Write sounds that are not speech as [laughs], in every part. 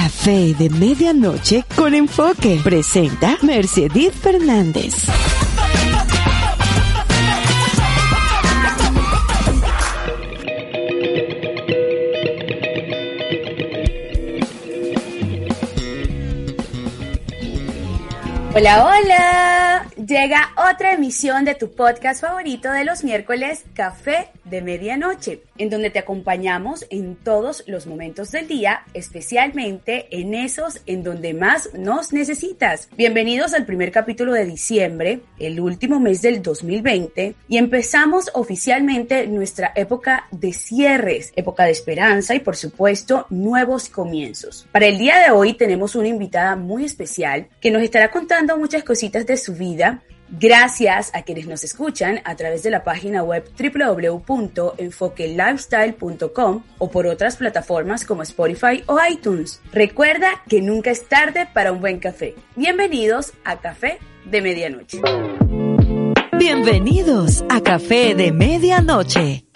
Café de Medianoche con Enfoque. Presenta Mercedes Fernández. Hola, hola. Llega otra emisión de tu podcast favorito de los miércoles, Café de Medianoche, en donde te acompañamos en todos los momentos del día, especialmente en esos en donde más nos necesitas. Bienvenidos al primer capítulo de diciembre, el último mes del 2020, y empezamos oficialmente nuestra época de cierres, época de esperanza y por supuesto nuevos comienzos. Para el día de hoy tenemos una invitada muy especial que nos estará contando muchas cositas de su vida Gracias a quienes nos escuchan a través de la página web www.enfoquelifestyle.com o por otras plataformas como Spotify o iTunes. Recuerda que nunca es tarde para un buen café. Bienvenidos a Café de Medianoche. Bienvenidos a Café de Medianoche.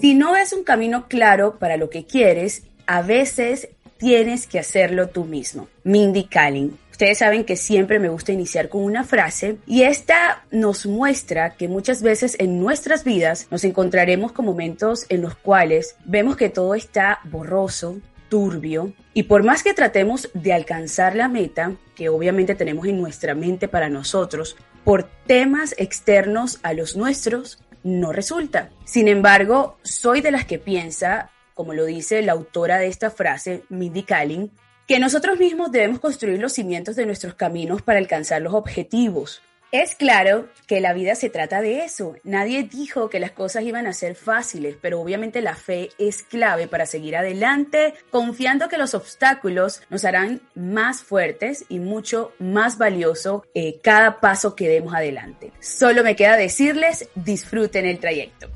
Si no ves un camino claro para lo que quieres, a veces tienes que hacerlo tú mismo. Mindy Kaling. Ustedes saben que siempre me gusta iniciar con una frase y esta nos muestra que muchas veces en nuestras vidas nos encontraremos con momentos en los cuales vemos que todo está borroso, turbio y por más que tratemos de alcanzar la meta, que obviamente tenemos en nuestra mente para nosotros, por temas externos a los nuestros, no resulta. Sin embargo, soy de las que piensa, como lo dice la autora de esta frase, Mindy Kaling, que nosotros mismos debemos construir los cimientos de nuestros caminos para alcanzar los objetivos. Es claro que la vida se trata de eso. Nadie dijo que las cosas iban a ser fáciles, pero obviamente la fe es clave para seguir adelante, confiando que los obstáculos nos harán más fuertes y mucho más valioso eh, cada paso que demos adelante. Solo me queda decirles, disfruten el trayecto.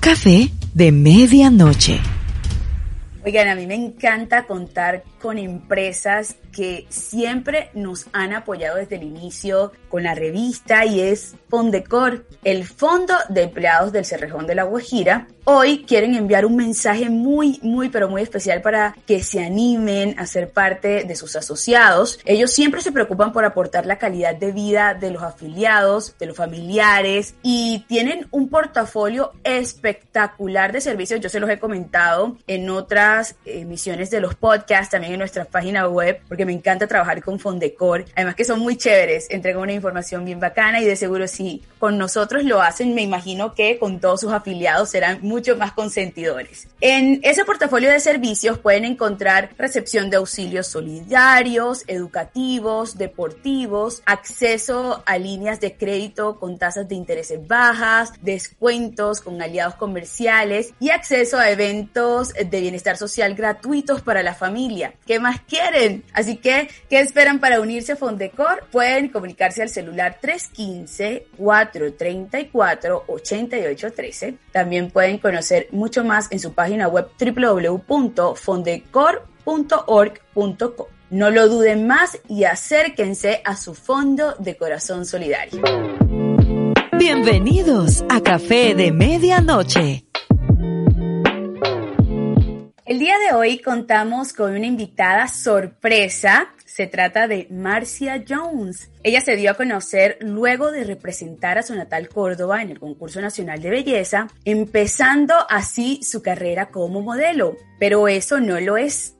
Café de medianoche. Oigan, a mí me encanta contar con empresas que siempre nos han apoyado desde el inicio con la revista y es Fondecor, el Fondo de Empleados del Cerrejón de la Guajira. Hoy quieren enviar un mensaje muy, muy, pero muy especial para que se animen a ser parte de sus asociados. Ellos siempre se preocupan por aportar la calidad de vida de los afiliados, de los familiares y tienen un portafolio espectacular de servicios. Yo se los he comentado en otras emisiones de los podcasts, también en nuestra página web, porque me encanta trabajar con Fondecor. Además que son muy chéveres, entregan una información bien bacana y de seguro si con nosotros lo hacen, me imagino que con todos sus afiliados serán mucho más consentidores. En ese portafolio de servicios pueden encontrar recepción de auxilios solidarios, educativos, deportivos, acceso a líneas de crédito con tasas de intereses bajas, descuentos con aliados comerciales y acceso a eventos de bienestar social gratuitos para la familia. ¿Qué más quieren? Así que, ¿qué esperan para unirse a Fondecor? Pueden comunicarse al celular 315-434-8813. También pueden conocer mucho más en su página web www.fondecor.org.co. No lo duden más y acérquense a su fondo de corazón solidario. Bienvenidos a Café de Medianoche. El día de hoy contamos con una invitada sorpresa. Se trata de Marcia Jones. Ella se dio a conocer luego de representar a su natal Córdoba en el concurso nacional de belleza, empezando así su carrera como modelo. Pero eso no lo es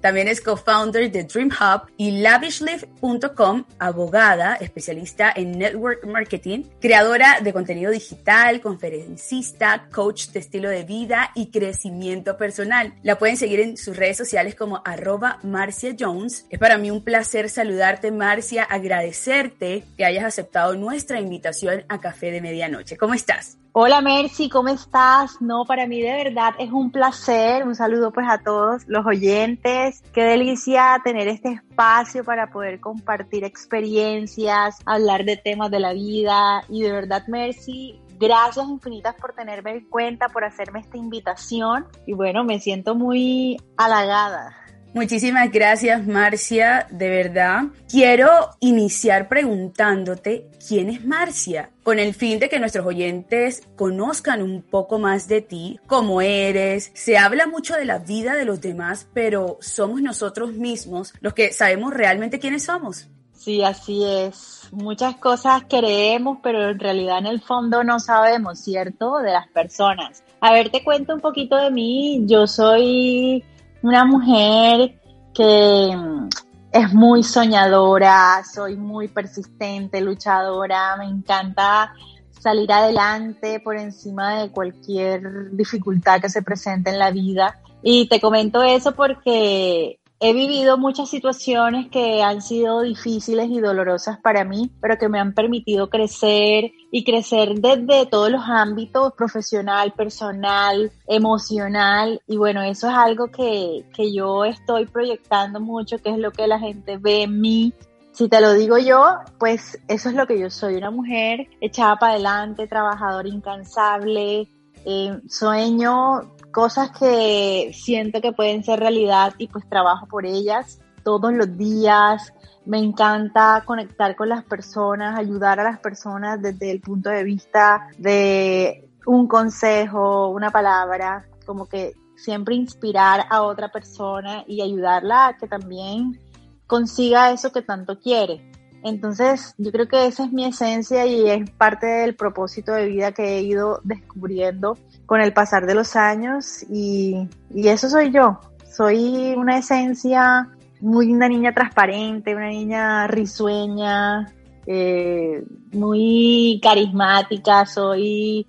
También es co-founder de Dream Hub y lavishlift.com, abogada, especialista en network marketing, creadora de contenido digital, conferencista, coach de estilo de vida y crecimiento personal. La pueden seguir en sus redes sociales como arroba Marcia Jones. Es para mí un placer saludarte, Marcia, agradecerte que hayas aceptado nuestra invitación a Café de Medianoche. ¿Cómo estás? Hola Mercy, ¿cómo estás? No, para mí de verdad es un placer. Un saludo pues a todos los oyentes. Qué delicia tener este espacio para poder compartir experiencias, hablar de temas de la vida y de verdad Mercy, gracias infinitas por tenerme en cuenta, por hacerme esta invitación y bueno, me siento muy halagada. Muchísimas gracias, Marcia. De verdad, quiero iniciar preguntándote quién es Marcia, con el fin de que nuestros oyentes conozcan un poco más de ti, cómo eres. Se habla mucho de la vida de los demás, pero somos nosotros mismos los que sabemos realmente quiénes somos. Sí, así es. Muchas cosas queremos, pero en realidad en el fondo no sabemos, ¿cierto? De las personas. A ver, te cuento un poquito de mí. Yo soy una mujer que mm, es muy soñadora, soy muy persistente, luchadora, me encanta salir adelante por encima de cualquier dificultad que se presente en la vida. Y te comento eso porque He vivido muchas situaciones que han sido difíciles y dolorosas para mí, pero que me han permitido crecer y crecer desde todos los ámbitos, profesional, personal, emocional. Y bueno, eso es algo que, que yo estoy proyectando mucho, que es lo que la gente ve en mí si te lo digo yo, pues eso es lo que yo soy, una mujer echada para adelante, trabajadora incansable, eh, sueño cosas que siento que pueden ser realidad y pues trabajo por ellas todos los días. Me encanta conectar con las personas, ayudar a las personas desde el punto de vista de un consejo, una palabra, como que siempre inspirar a otra persona y ayudarla a que también consiga eso que tanto quiere. Entonces, yo creo que esa es mi esencia y es parte del propósito de vida que he ido descubriendo con el pasar de los años y, eso soy yo. Soy una esencia muy una niña transparente, una niña risueña, eh, muy carismática, soy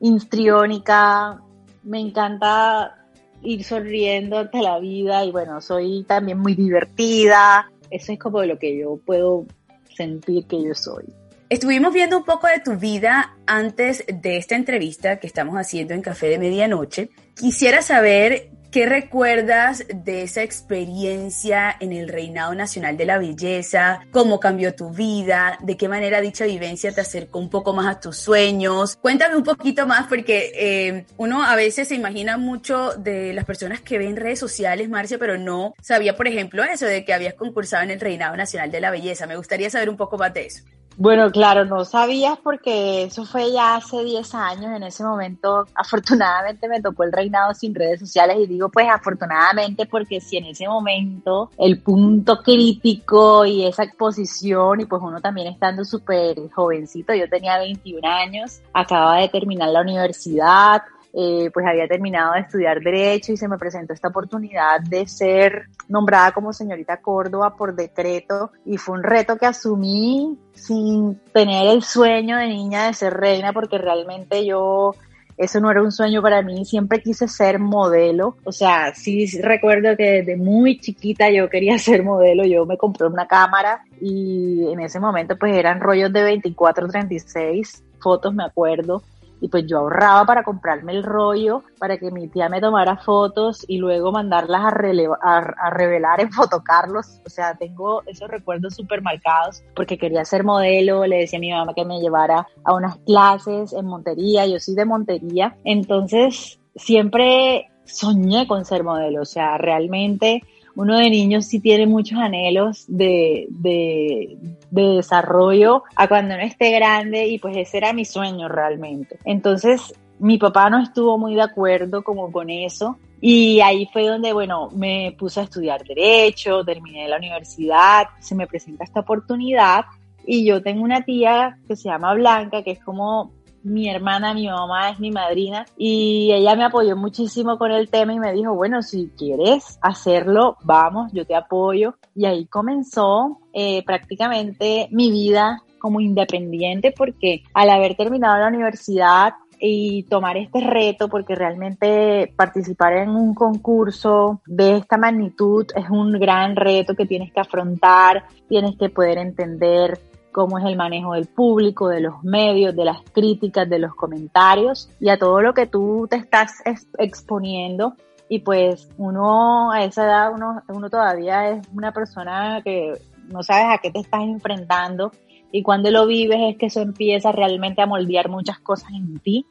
histriónica, me encanta ir sonriendo ante la vida y bueno, soy también muy divertida. Eso es como lo que yo puedo sentir que yo soy. Estuvimos viendo un poco de tu vida antes de esta entrevista que estamos haciendo en Café de Medianoche. Quisiera saber qué recuerdas de esa experiencia en el Reinado Nacional de la Belleza, cómo cambió tu vida, de qué manera dicha vivencia te acercó un poco más a tus sueños. Cuéntame un poquito más porque eh, uno a veces se imagina mucho de las personas que ven redes sociales, Marcia, pero no sabía, por ejemplo, eso de que habías concursado en el Reinado Nacional de la Belleza. Me gustaría saber un poco más de eso. Bueno, claro, no sabías porque eso fue ya hace 10 años. En ese momento, afortunadamente, me tocó el reinado sin redes sociales y digo, pues afortunadamente, porque si en ese momento el punto crítico y esa exposición, y pues uno también estando súper jovencito, yo tenía 21 años, acababa de terminar la universidad, eh, pues había terminado de estudiar Derecho y se me presentó esta oportunidad de ser nombrada como señorita Córdoba por decreto y fue un reto que asumí sin tener el sueño de niña de ser reina porque realmente yo eso no era un sueño para mí, siempre quise ser modelo, o sea, sí recuerdo que desde muy chiquita yo quería ser modelo, yo me compré una cámara y en ese momento pues eran rollos de 24, 36 fotos, me acuerdo, y pues yo ahorraba para comprarme el rollo, para que mi tía me tomara fotos y luego mandarlas a, a, revelar en fotocarlos. O sea, tengo esos recuerdos súper marcados porque quería ser modelo, le decía a mi mamá que me llevara a unas clases en Montería, yo soy de Montería, entonces siempre soñé con ser modelo, o sea, realmente uno de niños sí tiene muchos anhelos de, de, de, desarrollo a cuando uno esté grande y pues ese era mi sueño realmente. Entonces mi papá no estuvo muy de acuerdo como con eso y ahí fue donde, bueno, me puse a estudiar derecho, terminé la universidad, se me presenta esta oportunidad y yo tengo una tía que se llama Blanca, que es como mi hermana, mi mamá es mi madrina y ella me apoyó muchísimo con el tema y me dijo, bueno, si quieres hacerlo, vamos, yo te apoyo. Y ahí comenzó eh, prácticamente mi vida como independiente porque al haber terminado la universidad y tomar este reto porque realmente participar en un concurso de esta magnitud es un gran reto que tienes que afrontar, tienes que poder entender cómo es el manejo del público, de los medios, de las críticas, de los comentarios y a todo lo que tú te estás exponiendo. Y pues uno a esa edad, uno, uno todavía es una persona que no sabes a qué te estás enfrentando y cuando lo vives es que eso empieza realmente a moldear muchas cosas en ti.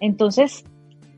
Entonces,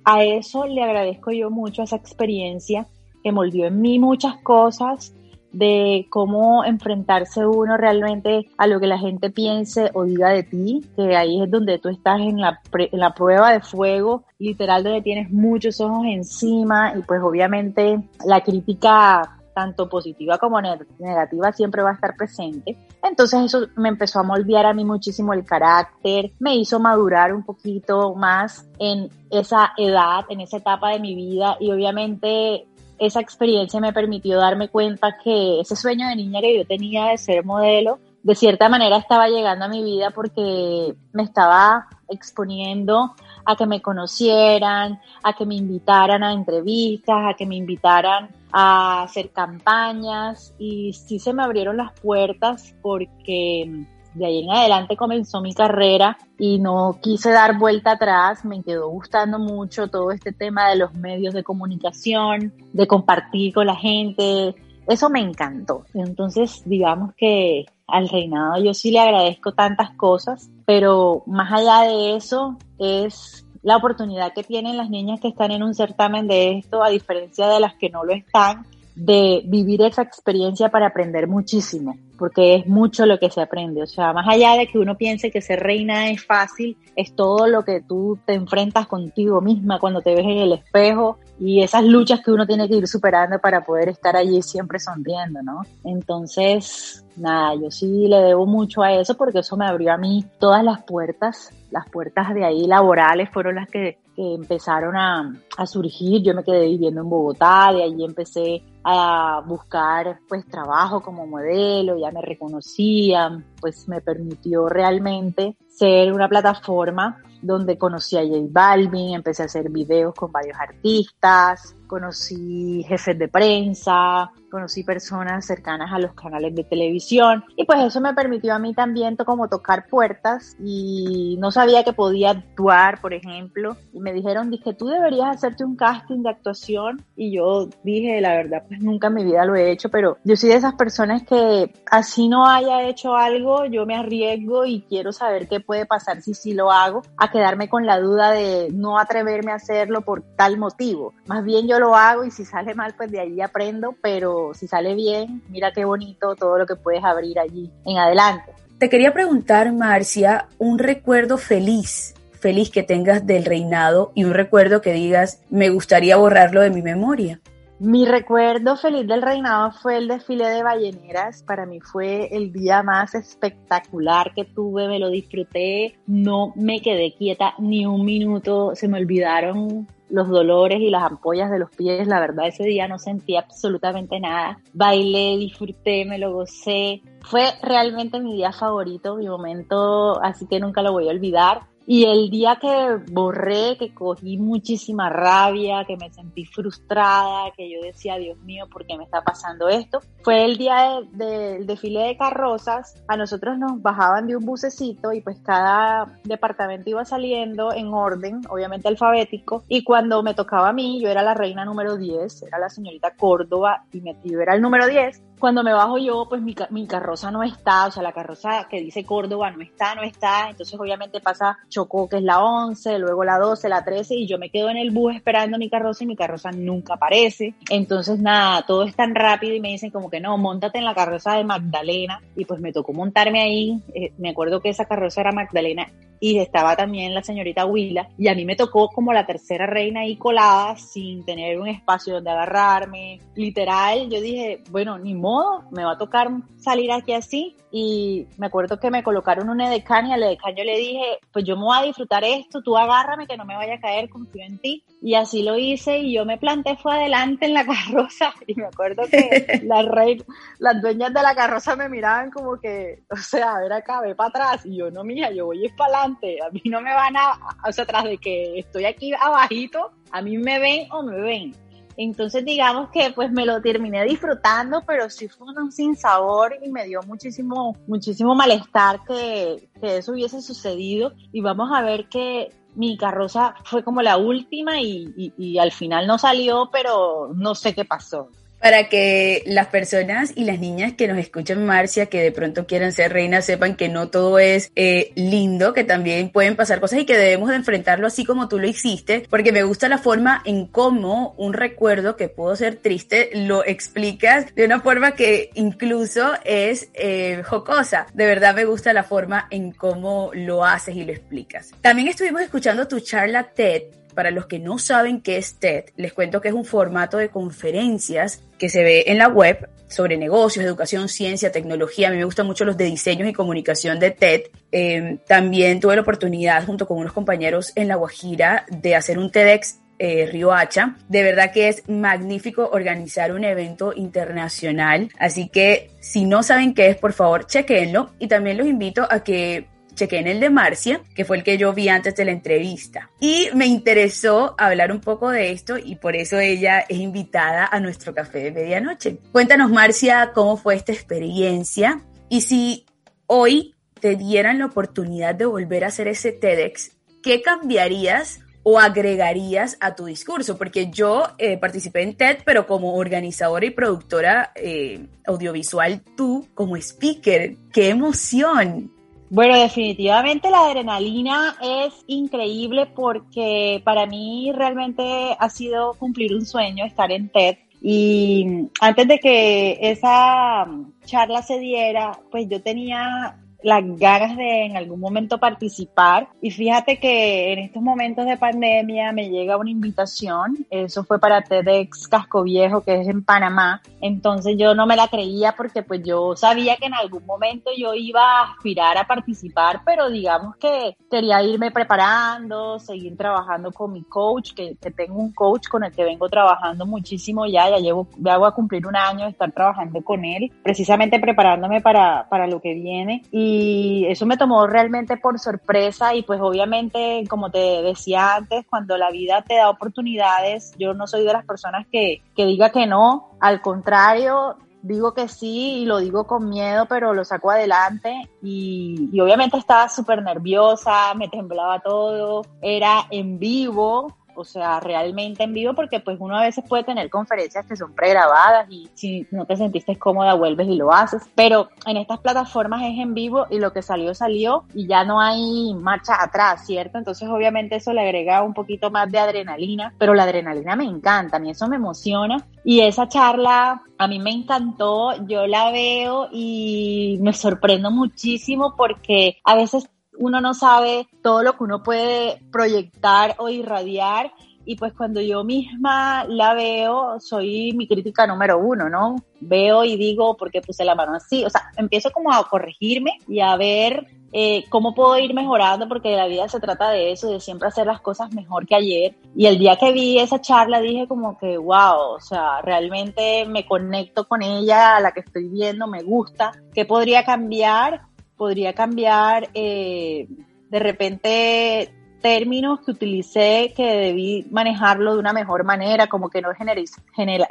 a eso le agradezco yo mucho, esa experiencia, que moldeó en mí muchas cosas de cómo enfrentarse uno realmente a lo que la gente piense o diga de ti, que ahí es donde tú estás en la, en la prueba de fuego, literal donde tienes muchos ojos encima y pues obviamente la crítica tanto positiva como negativa siempre va a estar presente. Entonces eso me empezó a moldear a mí muchísimo el carácter, me hizo madurar un poquito más en esa edad, en esa etapa de mi vida y obviamente esa experiencia me permitió darme cuenta que ese sueño de niña que yo tenía de ser modelo, de cierta manera estaba llegando a mi vida porque me estaba exponiendo a que me conocieran, a que me invitaran a entrevistas, a que me invitaran a hacer campañas. Y sí se me abrieron las puertas porque de ahí en adelante comenzó mi carrera y no quise dar vuelta atrás, me quedó gustando mucho todo este tema de los medios de comunicación, de compartir con la gente, eso me encantó. Entonces, digamos que al reinado yo sí le agradezco tantas cosas, pero más allá de eso es la oportunidad que tienen las niñas que están en un certamen de esto, a diferencia de las que no lo están, de vivir esa experiencia para aprender muchísimo porque es mucho lo que se aprende. O sea, más allá de que uno piense que ser reina es fácil, es todo lo que tú te enfrentas contigo misma cuando te ves en el espejo y esas luchas que uno tiene que ir superando para poder estar allí siempre sonriendo, ¿no? Entonces, nada, yo sí le debo mucho a eso porque eso me abrió a mí todas las puertas, las puertas de ahí laborales fueron las que, empezaron a, a surgir. Yo me quedé viviendo en Bogotá, de allí empecé a buscar pues trabajo como modelo, ya me reconocían, pues me permitió realmente ser una plataforma donde conocí a J Balvin, empecé a hacer videos con varios artistas, conocí jefes de prensa, conocí personas cercanas a los canales de televisión y pues eso me permitió a mí también como tocar puertas y no sabía que podía actuar, por ejemplo, y me dijeron, dije, tú deberías hacerte un casting de actuación y yo dije, la verdad, pues nunca en mi vida lo he hecho, pero yo soy de esas personas que así no haya hecho algo, yo me arriesgo y quiero saber qué puede pasar si sí lo hago, quedarme con la duda de no atreverme a hacerlo por tal motivo. Más bien yo lo hago y si sale mal, pues de ahí aprendo, pero si sale bien, mira qué bonito todo lo que puedes abrir allí en adelante. Te quería preguntar, Marcia, un recuerdo feliz, feliz que tengas del reinado y un recuerdo que digas, me gustaría borrarlo de mi memoria. Mi recuerdo feliz del reinado fue el desfile de balleneras. Para mí fue el día más espectacular que tuve, me lo disfruté, no me quedé quieta ni un minuto, se me olvidaron los dolores y las ampollas de los pies. La verdad, ese día no sentí absolutamente nada. Bailé, disfruté, me lo gocé. Fue realmente mi día favorito, mi momento, así que nunca lo voy a olvidar. Y el día que borré, que cogí muchísima rabia, que me sentí frustrada, que yo decía, Dios mío, ¿por qué me está pasando esto? Fue el día del desfile de carrozas. A nosotros nos bajaban de un bucecito y pues cada departamento iba saliendo en orden, obviamente alfabético. Y cuando me tocaba a mí, yo era la reina número 10, era la señorita Córdoba y me, yo era el número 10. Cuando me bajo yo, pues mi, mi carroza no está, o sea, la carroza que dice Córdoba no está, no está. Entonces obviamente pasa Chocó, que es la 11, luego la 12, la 13, y yo me quedo en el bus esperando mi carroza y mi carroza nunca aparece. Entonces, nada, todo es tan rápido y me dicen como que no, montate en la carroza de Magdalena. Y pues me tocó montarme ahí. Eh, me acuerdo que esa carroza era Magdalena y estaba también la señorita Huila y a mí me tocó como la tercera reina ahí colada sin tener un espacio donde agarrarme. Literal, yo dije, bueno, ni modo, me va a tocar salir aquí así y me acuerdo que me colocaron un edecán y al edecán yo le dije, pues yo me voy a disfrutar esto, tú agárrame que no me vaya a caer, confío en ti. Y así lo hice y yo me planté fue adelante en la [laughs] carroza y me acuerdo que [laughs] las, rey, las dueñas de la carroza me miraban como que, o sea, a ver acá, ve para atrás y yo no, mija, yo voy para adelante, a mí no me van a, o sea, tras de que estoy aquí abajito, a mí me ven o me ven. Entonces digamos que pues me lo terminé disfrutando, pero sí fue un sin sabor y me dio muchísimo, muchísimo malestar que, que eso hubiese sucedido. Y vamos a ver que mi carroza fue como la última y, y, al final no salió, pero no sé qué pasó. Para que las personas y las niñas que nos escuchen Marcia, que de pronto quieran ser reinas, sepan que no todo es eh, lindo, que también pueden pasar cosas y que debemos de enfrentarlo así como tú lo hiciste, porque me gusta la forma en cómo un recuerdo que pudo ser triste lo explicas de una forma que incluso es eh, jocosa. De verdad me gusta la forma en cómo lo haces y lo explicas. También estuvimos escuchando tu charla TED para los que no saben qué es TED, les cuento que es un formato de conferencias que se ve en la web sobre negocios, educación, ciencia, tecnología. A mí me gustan mucho los de diseños y comunicación de TED. Em, también tuve la oportunidad, junto con unos compañeros en La Guajira, de hacer un TEDx eh, Río Hacha. De verdad que es magnífico organizar un evento internacional. Así que si no saben qué es, por favor, chequenlo. Y también los invito a que chequé en el de Marcia, que fue el que yo vi antes de la entrevista. Y me interesó hablar un poco de esto y por eso ella es invitada a nuestro café de medianoche. Cuéntanos, Marcia, cómo fue esta experiencia y si hoy te dieran la oportunidad de volver a hacer ese TEDx, ¿qué cambiarías o agregarías a tu discurso? Porque yo eh, participé en TED, pero como organizadora y productora eh, audiovisual, tú como speaker, qué emoción. Bueno, definitivamente la adrenalina es increíble porque para mí realmente ha sido cumplir un sueño estar en TED. Y antes de que esa charla se diera, pues yo tenía las ganas de en algún momento participar. Y fíjate que en estos momentos de pandemia me llega una invitación, eso fue para TEDx Casco Viejo, que es en Panamá. Entonces yo no me la creía porque pues yo sabía que en algún momento yo iba a aspirar a participar, pero digamos que quería irme preparando, seguir trabajando con mi coach, que, tengo un coach con el que vengo trabajando muchísimo ya, ya llevo, ya voy a cumplir un año de estar trabajando con él, precisamente preparándome para, para lo que viene. Y y eso me tomó realmente por sorpresa y pues obviamente, como te decía antes, cuando la vida te da oportunidades, yo no soy de las personas que, que diga que no, al contrario, digo que sí y lo digo con miedo, pero lo saco adelante. Y, y obviamente estaba súper nerviosa, me temblaba todo, era en vivo, o sea, realmente en vivo, porque pues uno a veces puede tener conferencias que son pregrabadas y si no te sentiste cómoda vuelves y lo haces, pero en estas plataformas es en vivo y lo que salió salió y ya no hay marcha atrás, ¿cierto? Entonces obviamente eso le agrega un poquito más de adrenalina, pero la adrenalina me encanta, a mí eso me emociona y esa charla a mí me encantó, yo la veo y me sorprendo muchísimo porque a veces uno no sabe todo lo que uno puede proyectar o irradiar y pues cuando yo misma la veo, soy mi crítica número uno, ¿no? Veo y digo, ¿por qué puse la mano así? O sea, empiezo como a corregirme y a ver eh, cómo puedo ir mejorando, porque la vida se trata de eso, de siempre hacer las cosas mejor que ayer. Y el día que vi esa charla dije como que, wow, o sea, realmente me conecto con ella, a la que estoy viendo, me gusta. ¿Qué podría cambiar? Podría cambiar eh, de repente términos que utilicé que debí manejarlo de una mejor manera, como que no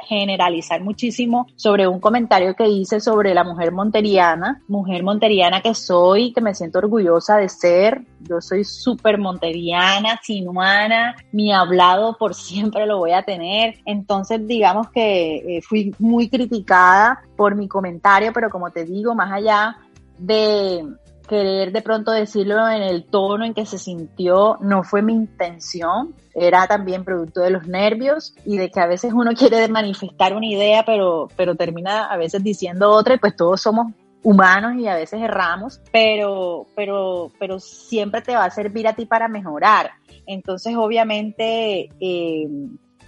generalizar muchísimo sobre un comentario que hice sobre la mujer monteriana, mujer monteriana que soy, que me siento orgullosa de ser. Yo soy súper monteriana, sinuana, mi hablado por siempre lo voy a tener. Entonces, digamos que eh, fui muy criticada por mi comentario, pero como te digo, más allá de querer de pronto decirlo en el tono en que se sintió, no fue mi intención, era también producto de los nervios y de que a veces uno quiere manifestar una idea, pero, pero termina a veces diciendo otra y pues todos somos humanos y a veces erramos, pero, pero, pero siempre te va a servir a ti para mejorar. Entonces, obviamente, eh,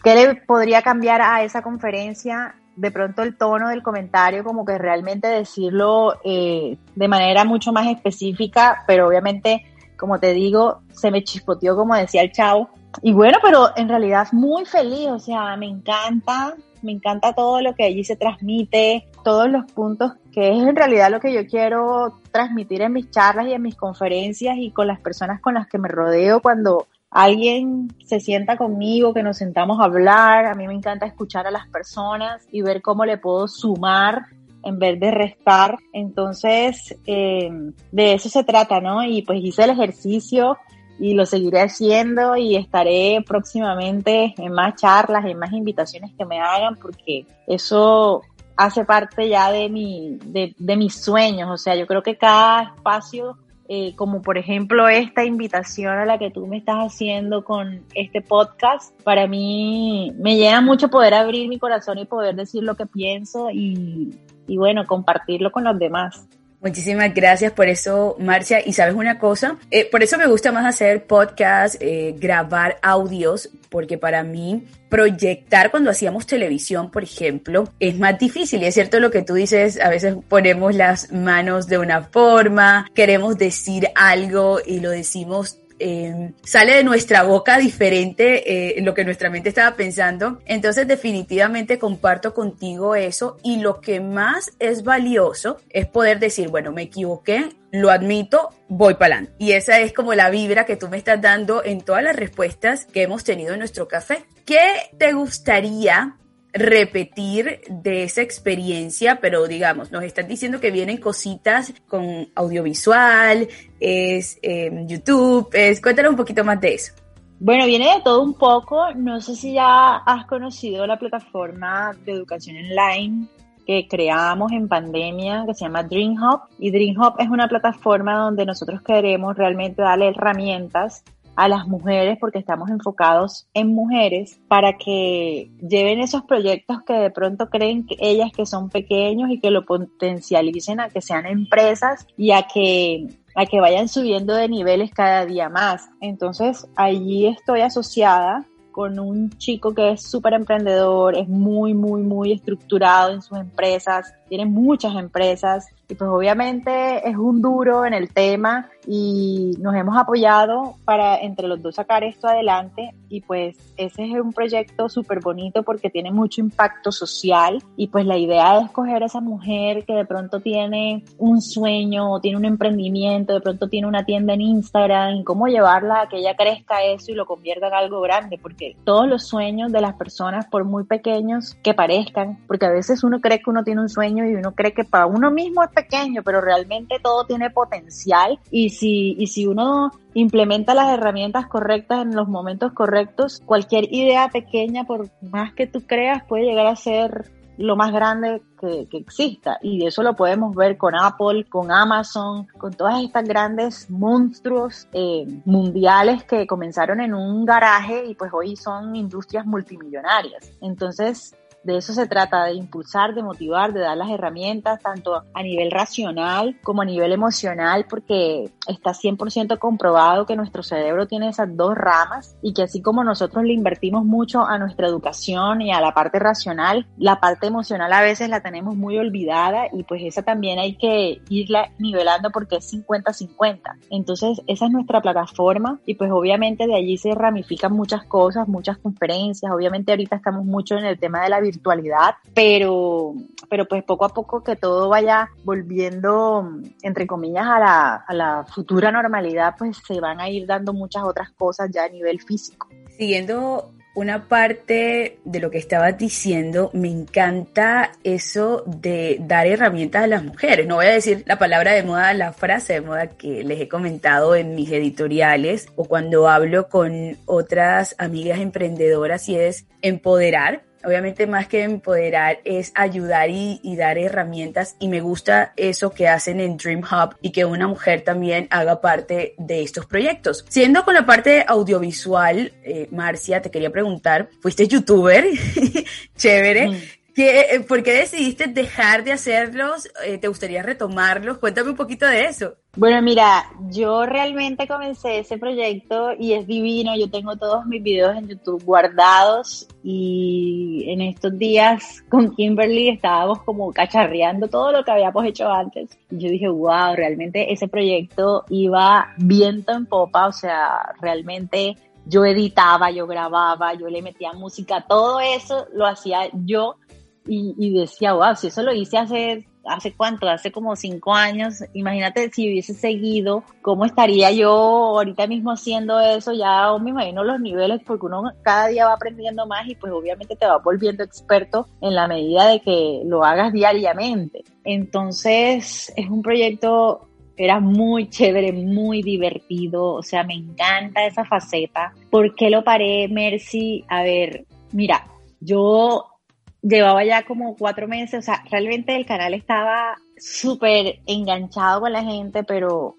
¿qué le podría cambiar a esa conferencia? De pronto el tono del comentario, como que realmente decirlo eh, de manera mucho más específica, pero obviamente, como te digo, se me chispoteó, como decía el chavo. Y bueno, pero en realidad muy feliz, o sea, me encanta, me encanta todo lo que allí se transmite, todos los puntos que es en realidad lo que yo quiero transmitir en mis charlas y en mis conferencias y con las personas con las que me rodeo cuando alguien se sienta conmigo, que nos sentamos a hablar. A mí me encanta escuchar a las personas y ver cómo le puedo sumar en vez de restar. Entonces, eh, de eso se trata, ¿no? Y pues hice el ejercicio y lo seguiré haciendo y estaré próximamente en más charlas, en más invitaciones que me hagan porque eso hace parte ya de, mi, de, de mis sueños. O sea, yo creo que cada espacio eh, como por ejemplo esta invitación a la que tú me estás haciendo con este podcast, para mí me llena mucho poder abrir mi corazón y poder decir lo que pienso y, y bueno, compartirlo con los demás. Muchísimas gracias por eso, Marcia. Y sabes una cosa, eh, por eso me gusta más hacer podcast, eh, grabar audios, porque para mí proyectar cuando hacíamos televisión, por ejemplo, es más difícil. Y es cierto lo que tú dices, a veces ponemos las manos de una forma, queremos decir algo y lo decimos Em, sale de nuestra boca diferente eh, lo que nuestra mente estaba pensando. Entonces definitivamente comparto contigo eso y lo que más es valioso es poder decir, bueno, me equivoqué, lo admito, voy para adelante. Y esa es como la vibra que tú me estás dando en todas las respuestas que hemos tenido en nuestro café. ¿Qué te gustaría repetir de esa experiencia, pero digamos, nos estás diciendo que vienen cositas con audiovisual, es eh, YouTube, es, cuéntanos un poquito más de eso. Bueno, viene de todo un poco. No sé si ya has conocido la plataforma de educación online que creamos en pandemia que se llama DreamHub. Y DreamHub es una plataforma donde nosotros queremos realmente darle herramientas a las mujeres porque estamos enfocados en mujeres para que lleven esos proyectos que de pronto creen que ellas que son pequeños y que lo potencialicen a que sean empresas y a que a que vayan subiendo de niveles cada día más. Entonces, allí estoy asociada con un chico que es súper emprendedor, es muy, muy, muy estructurado en sus empresas, tiene muchas empresas y pues obviamente es un duro en el tema y nos hemos apoyado para entre los dos sacar esto adelante. Y pues ese es un proyecto súper bonito porque tiene mucho impacto social. Y pues la idea es escoger a esa mujer que de pronto tiene un sueño o tiene un emprendimiento, de pronto tiene una tienda en Instagram cómo llevarla a que ella crezca eso y lo convierta en algo grande. Porque todos los sueños de las personas por muy pequeños que parezcan, porque a veces uno cree que uno tiene un sueño y uno cree que para uno mismo es pequeño, pero realmente todo tiene potencial y si, y si uno implementa las herramientas correctas en los momentos correctos, cualquier idea pequeña, por más que tú creas, puede llegar a ser lo más grande que, exista. Y eso lo podemos ver con Apple, con Amazon, con todas estas grandes monstruos eh, mundiales que comenzaron en un garaje y pues hoy son industrias multimillonarias. Entonces, de eso se trata, de impulsar, de motivar, de dar las herramientas, tanto a nivel racional como a nivel emocional, porque está 100% comprobado que nuestro cerebro tiene esas dos ramas y que así como nosotros le invertimos mucho a nuestra educación y a la parte racional, la parte emocional a veces la tenemos muy olvidada y pues esa también hay que irla nivelando porque es 50-50. Entonces esa es nuestra plataforma y pues obviamente de allí se ramifican muchas cosas, muchas conferencias, obviamente ahorita estamos mucho en el tema de la virtualidad, pero, pero pues poco a poco que todo vaya volviendo, entre comillas, a la, a la futura normalidad, pues se van a ir dando muchas otras cosas ya a nivel físico. Siguiendo una parte de lo que estabas diciendo, me encanta eso de dar herramientas a las mujeres. No voy a decir la palabra de moda, la frase de moda que les he comentado en mis editoriales o cuando hablo con otras amigas emprendedoras y es empoderar Obviamente más que empoderar es ayudar y, dar herramientas y me gusta eso que hacen en Dream Hub y que una mujer también haga parte de estos proyectos. Siendo con la parte audiovisual, eh, Marcia, te quería preguntar, fuiste youtuber, [laughs] chévere. Mm. Eh, ¿Por qué decidiste dejar de hacerlos? Eh, ¿Te gustaría retomarlos? Cuéntame un poquito de eso. Bueno, mira, yo realmente comencé ese proyecto y es divino. Yo tengo todos mis videos en YouTube guardados y en estos días con Kimberly estábamos como cacharreando todo lo que habíamos hecho antes. Y yo dije, wow, realmente ese proyecto iba viento en popa, o sea, realmente yo editaba, yo grababa, yo le metía música, todo eso lo hacía yo y, decía, wow, si eso lo hice hace, hace cuánto, hace como cinco años, imagínate si hubiese seguido, cómo estaría yo ahorita mismo haciendo eso, ya me imagino los niveles, porque uno cada día va aprendiendo más y pues obviamente te va volviendo experto en la medida de que lo hagas diariamente. Entonces es un proyecto era muy chévere, muy divertido, o sea, me encanta esa faceta. ¿Por qué lo paré, Mercy? A ver, mira, yo llevaba ya como cuatro meses, o sea, realmente el canal estaba súper enganchado con la gente, pero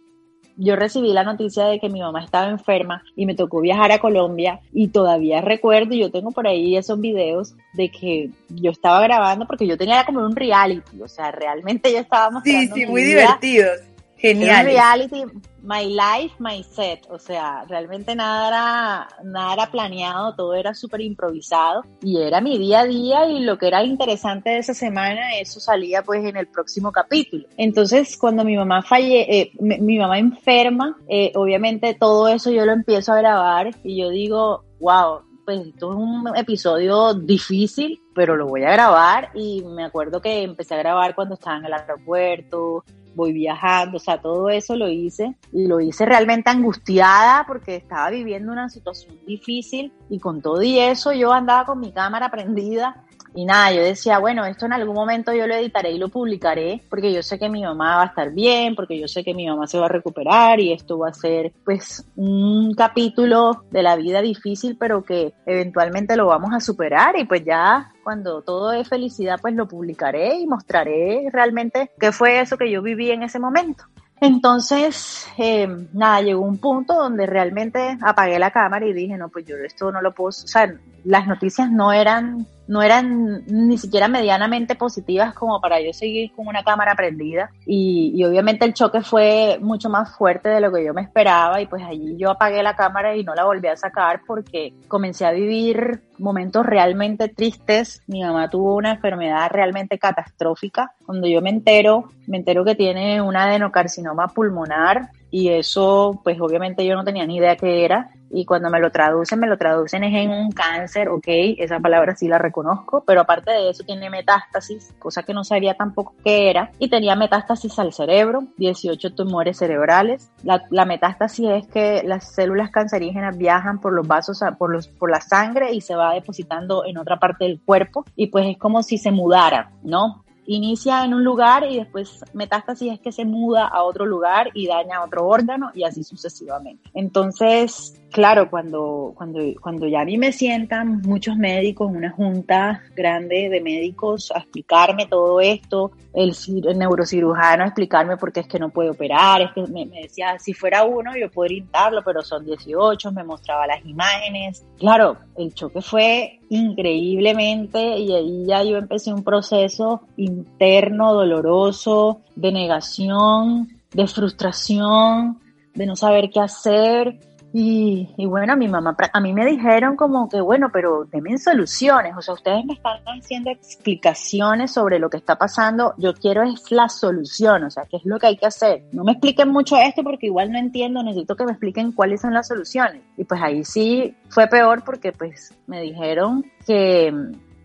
yo recibí la noticia de que mi mamá estaba enferma y me tocó viajar a Colombia y todavía recuerdo, y yo tengo por ahí esos videos de que yo estaba grabando porque yo tenía como un reality, o sea, realmente yo estaba mostrando Sí, sí, muy divertidos. Genial. reality, my life, my set. O sea, realmente nada era, nada era planeado, todo era súper improvisado y era mi día a día y lo que era interesante de esa semana, eso salía pues en el próximo capítulo. Entonces, cuando mi mamá falle, eh, mi, mamá enferma, eh, obviamente todo eso yo lo empiezo a grabar y yo digo, wow, pues esto es un episodio difícil, pero lo voy a grabar y me acuerdo que empecé a grabar cuando estaba en el aeropuerto, voy viajando, o sea, todo eso lo hice y lo hice realmente angustiada porque estaba viviendo una situación difícil y con todo y eso yo andaba con mi cámara prendida y nada, yo decía, bueno, esto en algún momento yo lo editaré y lo publicaré, porque yo sé que mi mamá va a estar bien, porque yo sé que mi mamá se va a recuperar y esto va a ser pues un capítulo de la vida difícil, pero que eventualmente lo vamos a superar y pues ya cuando todo es felicidad pues lo publicaré y mostraré realmente qué fue eso que yo viví en ese momento. Entonces, eh, nada, llegó un punto donde realmente apagué la cámara y dije, no, pues yo esto no lo puedo, o sea, las noticias no eran no eran ni siquiera medianamente positivas como para yo seguir con una cámara prendida y, y, obviamente el choque fue mucho más fuerte de lo que yo me esperaba y pues allí yo apagué la cámara y no la volví a sacar porque comencé a vivir momentos realmente tristes. Mi mamá tuvo una enfermedad realmente catastrófica. Cuando yo me entero, me entero que tiene un adenocarcinoma pulmonar y eso pues obviamente yo no tenía ni idea qué era y cuando me lo traducen, me lo traducen es en un cáncer, ok, esa palabra sí la reconozco, pero aparte de eso tiene metástasis, cosa que no sabía tampoco qué era, y tenía metástasis al cerebro, 18 tumores cerebrales. La, la metástasis es que las células cancerígenas viajan por los vasos, por, los, por la sangre y se va depositando en otra parte del cuerpo, y pues es como si se mudara, ¿no? Inicia en un lugar y después metástasis es que se muda a otro lugar y daña otro órgano y así sucesivamente. Entonces, claro, cuando, cuando, cuando ya a mí me sientan muchos médicos, una junta grande de médicos a explicarme todo esto, el, neurocirujano a explicarme por qué es que no puede operar, es que me, decía, si fuera uno yo podría intentarlo, pero son 18, me mostraba las imágenes. Claro, el choque fue increíblemente y ahí ya yo empecé un proceso interno, doloroso, de negación, de frustración, de no saber qué hacer y, y, bueno, mi mamá, a mí me dijeron como que, bueno, pero denme soluciones, o sea, ustedes me están haciendo explicaciones sobre lo que está pasando, yo quiero es la solución, o sea, qué es lo que hay que hacer. No me expliquen mucho esto porque igual no entiendo, necesito que me expliquen cuáles son las soluciones. Y pues ahí sí fue peor porque pues me dijeron que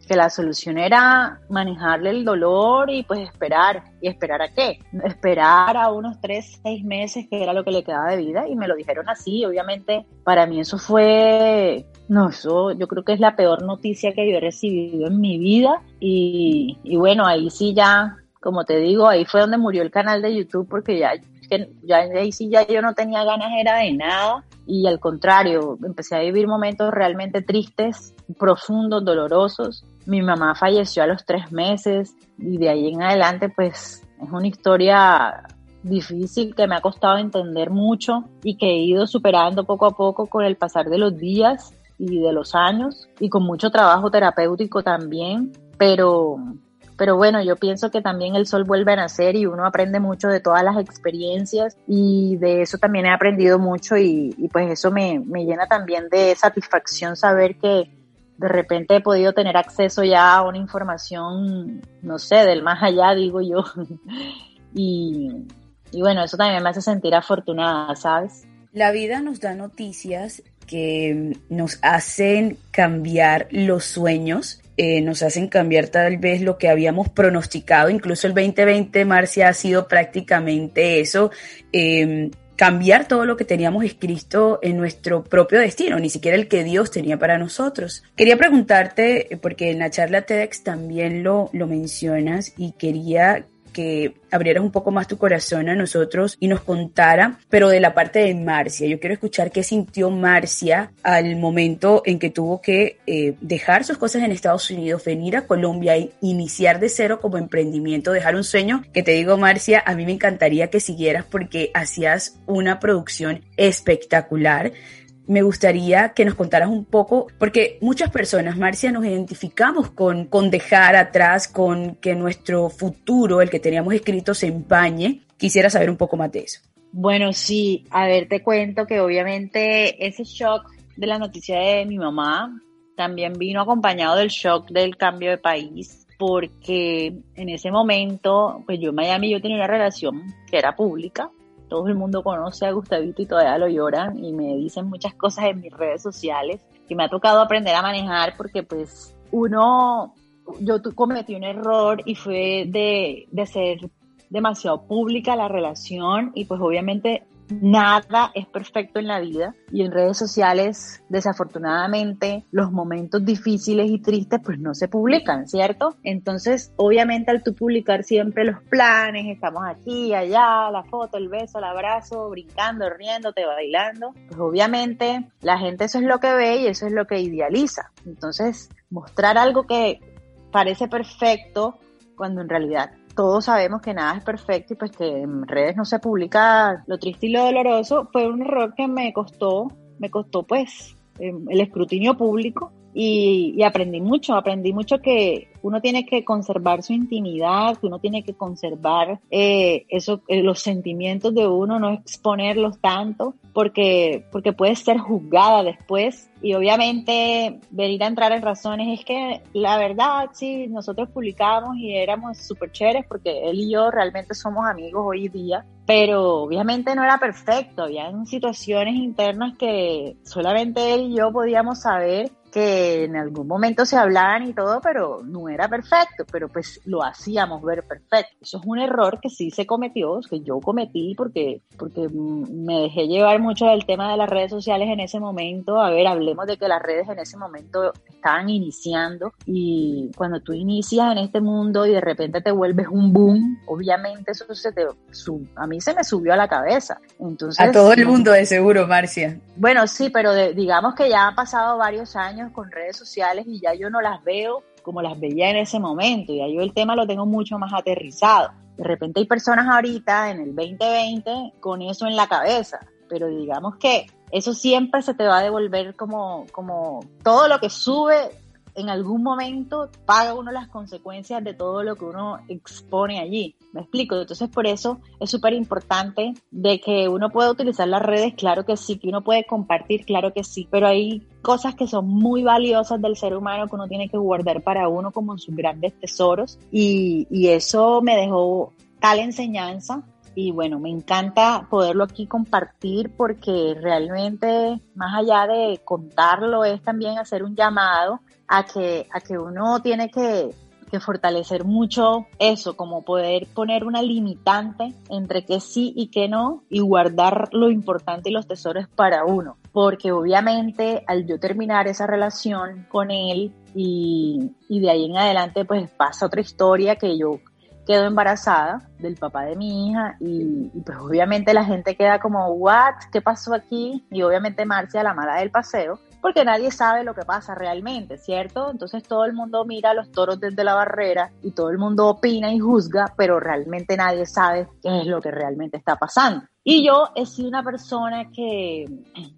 que la solución era manejarle el dolor y pues esperar. ¿Y esperar a qué? Esperar a unos tres, seis meses, que era lo que le quedaba de vida, y me lo dijeron así. Obviamente, para mí eso fue, no, eso yo creo que es la peor noticia que yo he recibido en mi vida. Y, y bueno, ahí sí ya, como te digo, ahí fue donde murió el canal de YouTube, porque ya ya ahí sí ya yo no tenía ganas era de nada y al contrario, empecé a vivir momentos realmente tristes, profundos, dolorosos. Mi mamá falleció a los tres meses y de ahí en adelante pues es una historia difícil que me ha costado entender mucho y que he ido superando poco a poco con el pasar de los días y de los años y con mucho trabajo terapéutico también, pero pero bueno, yo pienso que también el sol vuelve a nacer y uno aprende mucho de todas las experiencias y de eso también he aprendido mucho y, pues eso me, me llena también de satisfacción saber que de repente he podido tener acceso ya a una información, no sé, del más allá, digo yo. [laughs] y, y bueno, eso también me hace sentir afortunada, ¿sabes? La vida nos da noticias que nos hacen cambiar los sueños eh, nos hacen cambiar tal vez lo que habíamos pronosticado. Incluso el 2020, Marcia, ha sido prácticamente eso. Em, cambiar todo lo que teníamos escrito en nuestro propio destino, ni siquiera el que Dios tenía para nosotros. Quería preguntarte, porque en la charla TEDx también lo, lo mencionas, y quería que abrieras un poco más tu corazón a nosotros y nos contara, pero de la parte de Marcia. Yo quiero escuchar qué sintió Marcia al momento en que tuvo que eh, dejar sus cosas en Estados Unidos, venir a Colombia e iniciar de cero como emprendimiento, dejar un sueño que te digo, Marcia, a mí me encantaría que siguieras porque hacías una producción espectacular me gustaría que nos contaras un poco, porque muchas personas, Marcia, nos identificamos con, con dejar atrás, con que nuestro futuro, el que teníamos escrito, se empañe. Quisiera saber un poco más de eso. Bueno, sí, a ver, te cuento que obviamente ese shock de la noticia de mi mamá también vino acompañado del shock del cambio de país, porque en ese momento, pues yo en Miami yo tenía una relación que era pública, todo el mundo conoce a Gustavito y todavía lo lloran y me dicen muchas cosas en mis redes sociales que me ha tocado aprender a manejar porque pues uno, yo cometí un error y fue de, de ser demasiado pública la relación y pues obviamente Nada es perfecto en la vida y en redes sociales, desafortunadamente, los momentos difíciles y tristes pues no se publican, ¿cierto? Entonces, obviamente al tú publicar siempre los planes, estamos aquí, allá, la foto, el beso, el abrazo, brincando, riéndote, bailando, pues obviamente la gente eso es lo que ve y eso es lo que idealiza. Entonces, mostrar algo que parece perfecto cuando en realidad todos sabemos que nada es perfecto y pues que en redes no se publica lo triste y lo doloroso, fue un error que me costó, me costó pues em, el escrutinio público y, aprendí mucho, aprendí mucho que uno tiene que conservar su intimidad, que uno tiene que conservar eh, eso, eh, los sentimientos de uno, no exponerlos tanto, porque, porque puede ser juzgada después. Y obviamente venir a entrar en razones es que la verdad, sí, nosotros publicamos y éramos súper chéveres porque él y yo realmente somos amigos hoy día, pero obviamente no era perfecto, había situaciones internas que solamente él y yo podíamos saber que en algún momento se hablaban y todo, pero no era perfecto, pero pues lo hacíamos ver perfecto. Eso es un error que sí se cometió, que yo cometí porque, porque me dejé llevar mucho del tema de las redes sociales en ese momento. A ver, hablemos de que las redes en ese momento estaban iniciando y cuando tú inicias en este mundo y de repente te vuelves un boom, obviamente eso se te, a mí se me subió a la cabeza. Entonces, a todo el mundo de seguro, Marcia. Bueno, sí, pero digamos que ya han pasado varios años con redes sociales y ya yo no las veo como las veía en ese momento, ya yo el tema lo tengo mucho más aterrizado. De repente hay personas ahorita en el 2020 con eso en la cabeza, pero digamos que eso siempre se te va a devolver como, como todo lo que sube en algún momento paga uno las consecuencias de todo lo que uno expone allí. ¿Me explico? Entonces por eso es súper importante de que uno pueda utilizar las redes, claro que sí, que uno puede compartir, claro que sí, pero hay cosas que son muy valiosas del ser humano que uno tiene que guardar para uno como sus grandes tesoros y, y eso me dejó tal enseñanza y bueno, me encanta poderlo aquí compartir porque realmente más allá de contarlo es también hacer un llamado a que, a que uno tiene que, fortalecer mucho eso, como poder poner una limitante entre que sí y que no y guardar lo importante y los tesoros para uno. Porque obviamente al yo terminar esa relación con él y, y de ahí en adelante pues pasa otra historia que yo quedo embarazada del papá de mi hija y, y, pues obviamente la gente queda como, ¿what? ¿Qué pasó aquí? Y obviamente Marcia, la mala del paseo, porque nadie sabe lo que pasa realmente, ¿cierto? Entonces todo el mundo mira a los toros desde la barrera y todo el mundo opina y juzga, pero realmente nadie sabe qué es lo que realmente está pasando. Y yo he sido una persona que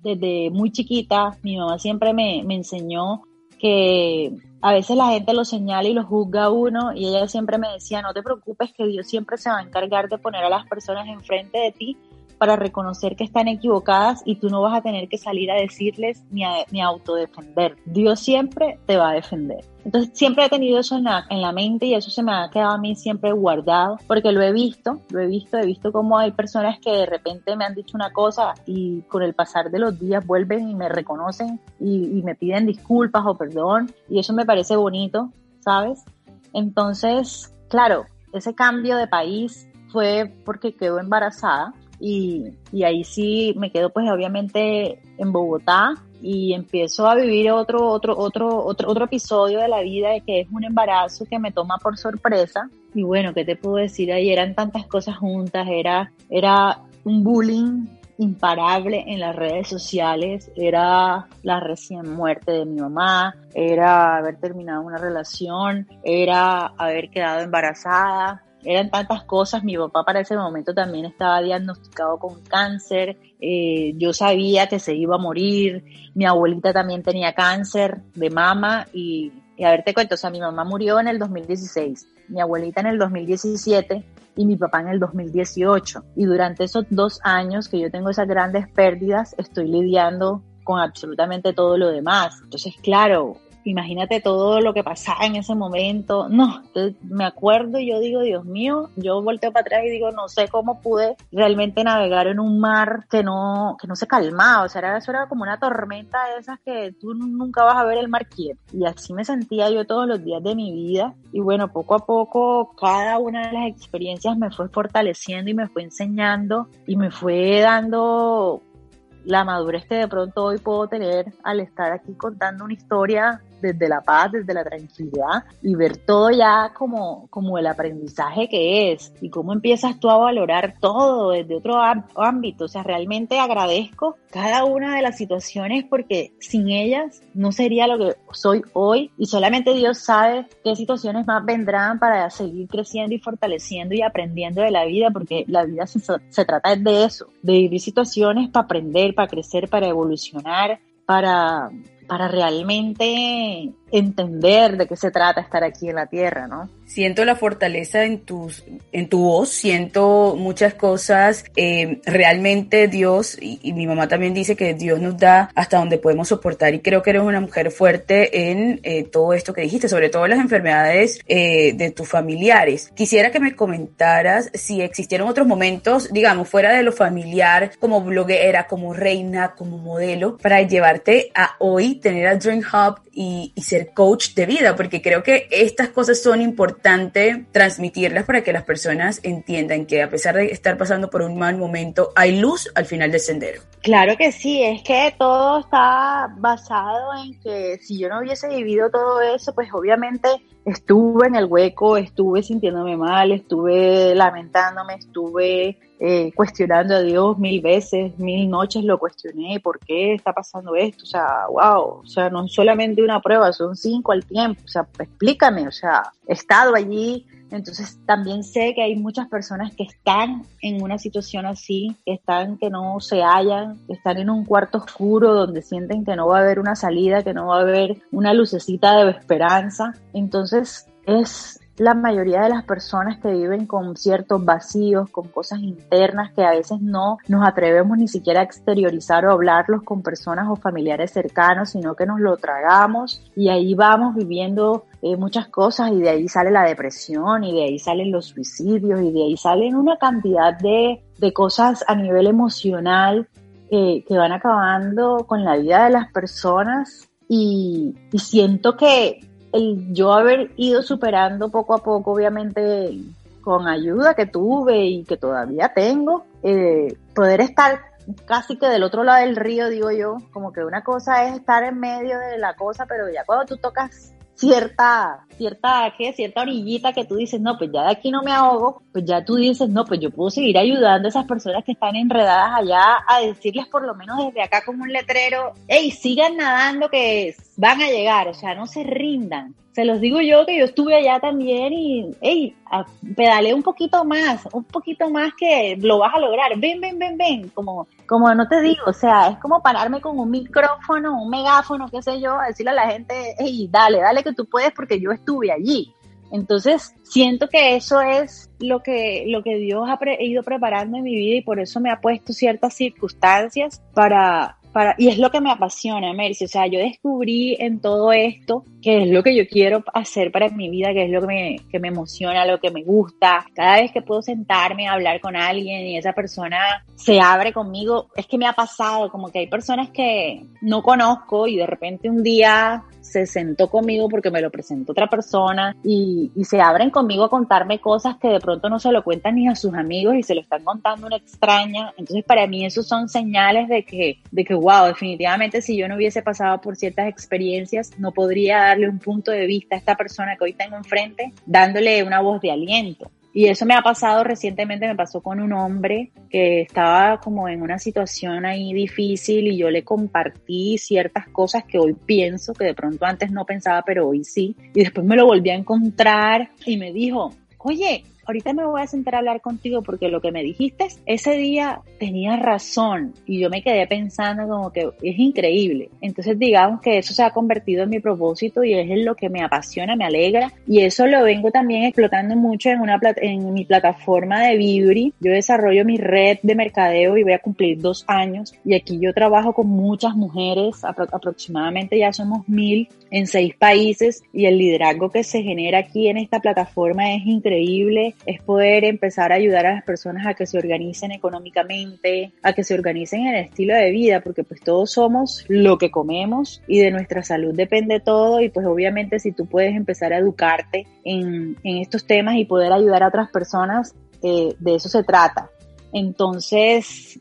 desde muy chiquita, mi mamá siempre me, me enseñó que a veces la gente lo señala y lo juzga a uno y ella siempre me decía, no te preocupes que Dios siempre se va a encargar de poner a las personas enfrente de ti para reconocer que están equivocadas y tú no vas a tener que salir a decirles ni a, ni autodefender. Dios siempre te va a defender. Entonces siempre he tenido eso en la, en la mente y eso se me ha quedado a mí siempre guardado porque lo he visto, lo he visto, he visto cómo hay personas que de repente me han dicho una cosa y con el pasar de los días vuelven y me reconocen y me piden disculpas o perdón y eso me parece bonito, ¿sabes? Entonces, claro, ese cambio de país fue porque quedó embarazada y, y, ahí sí me quedo pues obviamente en Bogotá y empiezo a vivir otro, otro, otro, otro, otro episodio de la vida de que es un embarazo que me toma por sorpresa. Y bueno, ¿qué te puedo decir ahí? Eran tantas cosas juntas, era, era un bullying imparable en las redes sociales, era la recién muerte de mi mamá, era haber terminado una relación, era haber quedado embarazada, eran tantas cosas. Mi papá para ese momento también estaba diagnosticado con cáncer. Eh, yo sabía que se iba a morir. Mi abuelita también tenía cáncer de mama y, y a ver, te cuento, o sea, mi mamá murió en el 2016, mi abuelita en el 2017 y mi papá en el 2018. Y durante esos dos años que yo tengo esas grandes pérdidas, estoy lidiando con absolutamente todo lo demás. Entonces, claro, imagínate todo lo que pasaba en ese momento. No, me acuerdo y yo digo, Dios mío, yo volteo para atrás y digo, no sé cómo pude realmente navegar en un mar que no, que no se calmaba. O sea, era, eso era como una tormenta de esas que tú nunca vas a ver el mar quieto. Y así me sentía yo todos los días de mi vida. Y bueno, poco a poco, cada una de las experiencias me fue fortaleciendo y me fue enseñando y me fue dando la madurez que de pronto hoy puedo tener al estar aquí contando una historia desde la paz, desde la tranquilidad y ver todo ya como, como el aprendizaje que es y cómo empiezas tú a valorar todo desde otro ámbito. O sea, realmente agradezco cada una de las situaciones porque sin ellas no sería lo que soy hoy y solamente Dios sabe qué situaciones más vendrán para seguir creciendo y fortaleciendo y aprendiendo de la vida porque la vida se, se trata de eso, de vivir situaciones para aprender, para crecer, para evolucionar, para para realmente entender de qué se trata estar aquí en la tierra, ¿no? Siento la fortaleza en, tus, en tu voz, siento muchas cosas. Eh, realmente Dios, y, mi mamá también dice que Dios nos da hasta donde podemos soportar y creo que eres una mujer fuerte en eh, todo esto que dijiste, sobre todo las enfermedades eh, de tus familiares. Quisiera que me comentaras si existieron otros momentos, digamos, fuera de lo familiar, como bloguera, como reina, como modelo, para llevarte a hoy tener a Dream Hub y, y ser coach de vida, porque creo que estas cosas son importantes transmitirlas para que las personas entiendan que a pesar de estar pasando por un mal momento, hay luz al final del sendero. Claro que sí, es que todo está basado en que si yo no hubiese vivido todo eso, pues obviamente estuve en el hueco, estuve sintiéndome mal, estuve lamentándome, estuve eh, cuestionando a Dios mil veces, mil noches lo cuestioné, ¿por qué está pasando esto? O sea, wow, o sea, no solamente una prueba, son cinco al tiempo, o sea, explícame, o sea, he estado allí, entonces también sé que hay muchas personas que están en una situación así, que están que no se hallan, que están en un cuarto oscuro donde sienten que no va a haber una salida, que no va a haber una lucecita de esperanza. Entonces es la mayoría de las personas que viven con ciertos vacíos, con cosas internas que a veces no nos atrevemos ni siquiera a exteriorizar o hablarlos con personas o familiares cercanos, sino que nos lo tragamos y ahí vamos viviendo eh, muchas cosas y de ahí sale la depresión y de ahí salen los suicidios y de ahí salen una cantidad de, de cosas a nivel emocional que van acabando con la vida de las personas y siento que, el yo haber ido superando poco a poco, obviamente con ayuda que tuve y que todavía tengo, eh, poder estar casi que del otro lado del río, digo yo, como que una cosa es estar en medio de la cosa, pero ya cuando tú tocas cierta, cierta, ¿qué? Cierta orillita que tú dices, no, pues ya de aquí no me ahogo, pues ya tú dices, no, pues yo puedo seguir ayudando a esas personas que están enredadas allá a decirles por lo menos desde acá como un letrero, hey, sigan nadando que van a llegar, o sea, no se rindan. Se los digo yo que yo estuve allá también y, hey, pedale un poquito más, un poquito más que lo vas a lograr. Ven, ven, ven, ven. Como, como no te digo, o sea, es como pararme con un micrófono, un megáfono, qué sé yo, a decirle a la gente, hey, dale, dale que tú puedes porque yo estuve allí. Entonces, siento que eso es lo que, lo que Dios ha ido preparando en mi vida y por eso me ha puesto ciertas circunstancias para, y es lo que me apasiona, Mercy. O sea, yo descubrí en todo esto es lo que yo quiero hacer para mi vida, que es lo que me, que me emociona, lo que me gusta. Cada vez que puedo sentarme a hablar con alguien y esa persona se abre conmigo, es que me ha pasado como que hay personas que no conozco y de repente un día se sentó conmigo porque me lo presentó otra persona y, se abren conmigo a contarme cosas que de pronto no se lo cuentan ni a sus amigos y se lo están contando una extraña. Entonces para mí esos son señales de que, de que, wow, definitivamente si yo no hubiese pasado por ciertas experiencias, no podría darle un punto de vista a esta persona que hoy tengo enfrente, dándole una voz de aliento. Y eso me ha pasado recientemente, me pasó con un hombre que estaba como en una situación ahí difícil y yo le compartí ciertas cosas que hoy pienso, que de pronto antes no pensaba, pero hoy sí. Y después me lo volví a encontrar y me dijo, oye, ahorita me voy a sentar a hablar contigo porque lo que me dijiste ese día tenía razón y yo me quedé pensando como que es increíble. Entonces digamos que eso se ha convertido en mi propósito y es lo que me apasiona, me alegra y eso lo vengo también explotando mucho en una en mi plataforma de Vibri. Yo desarrollo mi red de mercadeo y voy a cumplir dos años y aquí yo trabajo con muchas mujeres, aproximadamente ya somos mil en seis países y el liderazgo que se genera aquí en esta plataforma es increíble es poder empezar a ayudar a las personas a que se organicen económicamente, a que se organicen en el estilo de vida, porque pues todos somos lo que comemos y de nuestra salud depende todo y pues obviamente si tú puedes empezar a educarte en, estos temas y poder ayudar a otras personas, eh, de eso se trata. Entonces,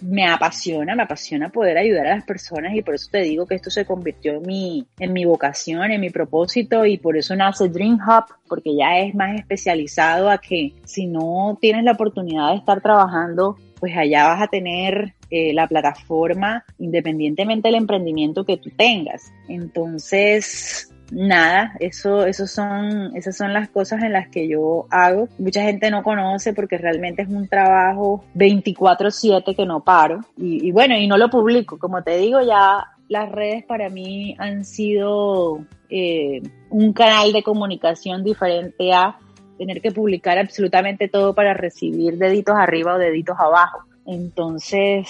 me apasiona, me apasiona poder ayudar a las personas y por eso te digo que esto se convirtió en mi, en mi vocación, en mi propósito y por eso nace Dream Hub, porque ya es más especializado a que si no tienes la oportunidad de estar trabajando, pues allá vas a tener eh, la plataforma independientemente del emprendimiento que tú tengas. Entonces, nada, eso, eso son, esas son las cosas en las que yo hago. Mucha gente no conoce porque realmente es un trabajo 24/7 que no paro. Y, bueno, y no lo publico. Como te digo, ya las redes para mí han sido eh, un canal de comunicación diferente a tener que publicar absolutamente todo para recibir deditos arriba o deditos abajo. Entonces,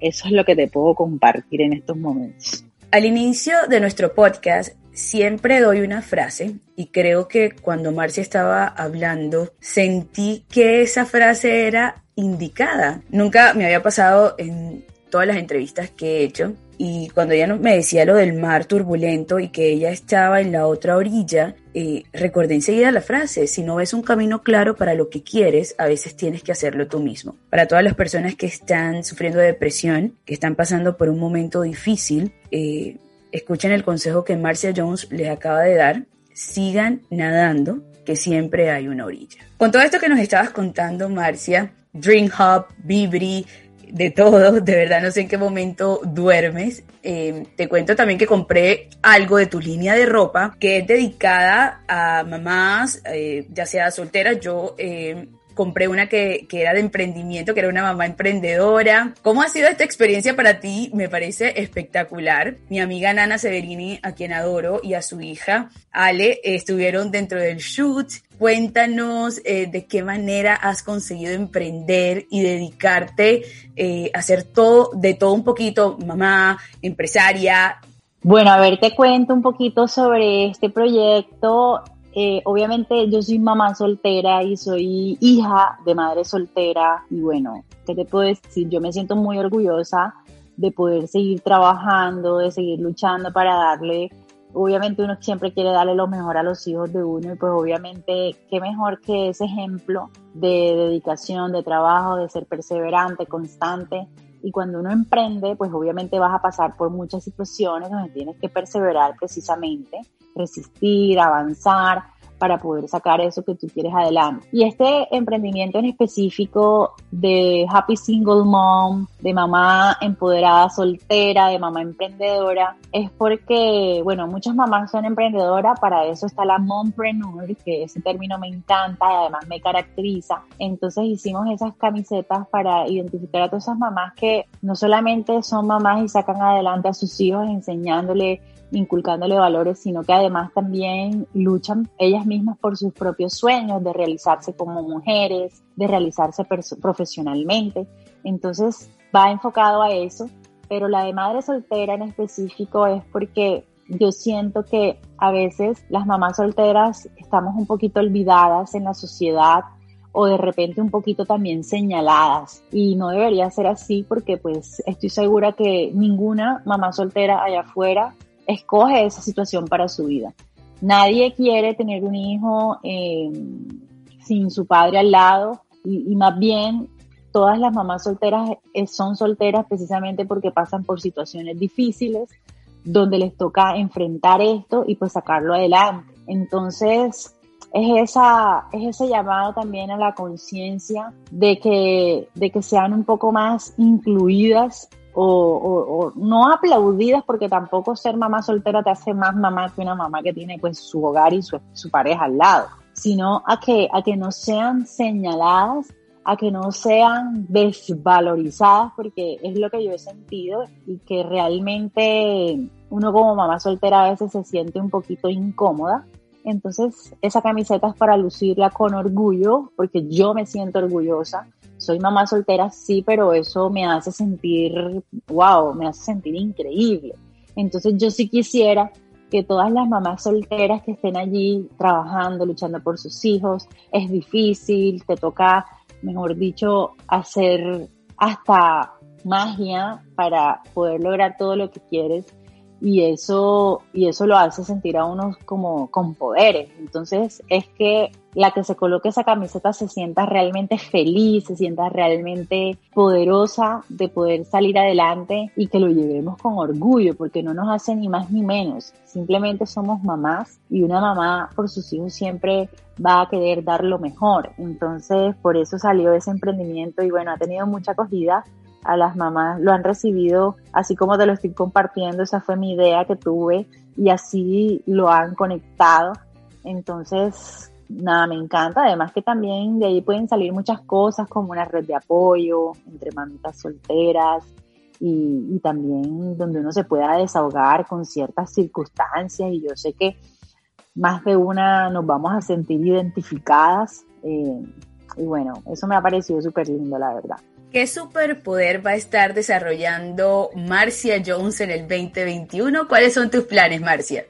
eso es lo que te puedo compartir en estos momentos. Al inicio de nuestro podcast siempre doy una frase y creo que cuando Marcia estaba hablando sentí que esa frase era indicada. Nunca me había pasado en todas las entrevistas que he hecho y cuando ella me decía lo del mar turbulento y que ella estaba en la otra orilla, eh, recordé enseguida la frase, si no ves un camino claro para lo que quieres, a veces tienes que hacerlo tú mismo. Para todas las personas que están sufriendo de depresión, que están pasando por un momento difícil, eh, escuchen el consejo que Marcia Jones les acaba de dar, sigan nadando, que siempre hay una orilla. Con todo esto que nos estabas contando, Marcia, Dream Hub, Vibri, de todo, [laughs] de verdad no sé en qué momento duermes. Eh, te cuento también que compré algo de tu línea de ropa que es dedicada a mamás, eh, ya sea solteras. Yo eh, compré una que, era de emprendimiento, que era una mamá emprendedora. ¿Cómo ha sido esta experiencia para ti? Me parece espectacular. Mi amiga Nana Severini, a quien adoro, y a su hija Ale, estuvieron dentro del shoot. Cuéntanos eh, de qué manera has conseguido emprender y dedicarte eh, a hacer todo, de todo un poquito, mamá, empresaria. Bueno, a ver, te cuento un poquito sobre este proyecto. Eh, obviamente yo soy mamá soltera y soy hija de madre soltera y bueno, ¿qué te puedo decir? Yo me siento muy orgullosa de poder seguir trabajando, de seguir luchando para darle, obviamente uno siempre quiere darle lo mejor a los hijos de uno y pues obviamente qué mejor que ese ejemplo de dedicación, de trabajo, de ser perseverante, constante. Y cuando uno emprende, pues obviamente vas a pasar por muchas situaciones donde tienes que perseverar precisamente resistir, avanzar para poder sacar eso que tú quieres adelante. Y este emprendimiento en específico de Happy Single Mom, de mamá empoderada soltera, de mamá emprendedora, es porque, bueno, muchas mamás son emprendedoras, para eso está la mompreneur, que ese término me encanta y además me caracteriza. Entonces hicimos esas camisetas para identificar a todas esas mamás que no solamente son mamás y sacan adelante a sus hijos enseñándole inculcándole valores, sino que además también luchan ellas mismas por sus propios sueños de realizarse como mujeres, de realizarse profesionalmente. Entonces va enfocado a eso, pero la de madre soltera en específico es porque yo siento que a veces las mamás solteras estamos un poquito olvidadas en la sociedad o de repente un poquito también señaladas y no debería ser así porque pues estoy segura que ninguna mamá soltera allá afuera escoge esa situación para su vida. Nadie quiere tener un hijo eh, sin su padre al lado y, más bien todas las mamás solteras eh, son solteras precisamente porque pasan por situaciones difíciles donde les toca enfrentar esto y pues sacarlo adelante. Entonces, es, esa, es ese llamado también a la conciencia de que, de que sean un poco más incluidas o, no aplaudidas porque tampoco ser mamá soltera te hace más mamá que una mamá que tiene pues su hogar y su, su pareja al lado, sino a que, a que no sean señaladas a que no sean desvalorizadas, porque es lo que yo he sentido y que realmente uno como mamá soltera a veces se siente un poquito incómoda. Entonces, esa camiseta es para lucirla con orgullo, porque yo me siento orgullosa. Soy mamá soltera, sí, pero eso me hace sentir, wow, me hace sentir increíble. Entonces, yo sí quisiera que todas las mamás solteras que estén allí trabajando, luchando por sus hijos, es difícil, te toca mejor dicho, hacer hasta magia para poder lograr todo lo que quieres y eso, y eso lo hace sentir a uno como con poderes. Entonces es que la que se coloque esa camiseta se sienta realmente feliz, se sienta realmente poderosa de poder salir adelante y que lo llevemos con orgullo, porque no nos hace ni más ni menos. Simplemente somos mamás y una mamá por sus hijos siempre va a querer dar lo mejor. Entonces, por eso salió ese emprendimiento y bueno, ha tenido mucha acogida a las mamás, lo han recibido así como te lo estoy compartiendo, esa fue mi idea que tuve y así lo han conectado. Entonces, nada, me encanta. Además que también de ahí pueden salir muchas cosas como una red de apoyo entre mamitas solteras y, y también donde uno se pueda desahogar con ciertas circunstancias y yo sé que más de una nos vamos a sentir identificadas eh, y bueno, eso me ha parecido súper lindo, la verdad. ¿Qué superpoder va a estar desarrollando Marcia Jones en el 2021? ¿Cuáles son tus planes, Marcia?